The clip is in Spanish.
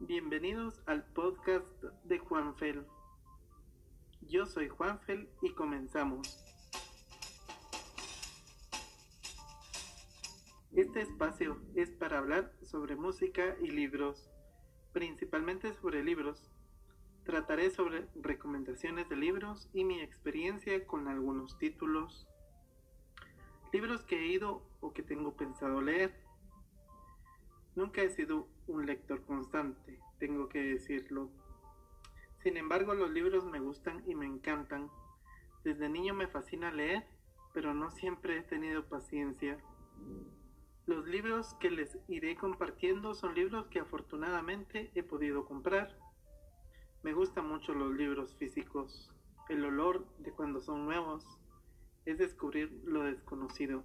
Bienvenidos al podcast de Juanfel. Yo soy Juanfel y comenzamos. Este espacio es para hablar sobre música y libros, principalmente sobre libros. Trataré sobre recomendaciones de libros y mi experiencia con algunos títulos, libros que he ido o que tengo pensado leer. Nunca he sido un lector constante, tengo que decirlo. Sin embargo, los libros me gustan y me encantan. Desde niño me fascina leer, pero no siempre he tenido paciencia. Los libros que les iré compartiendo son libros que afortunadamente he podido comprar. Me gustan mucho los libros físicos. El olor de cuando son nuevos es descubrir lo desconocido.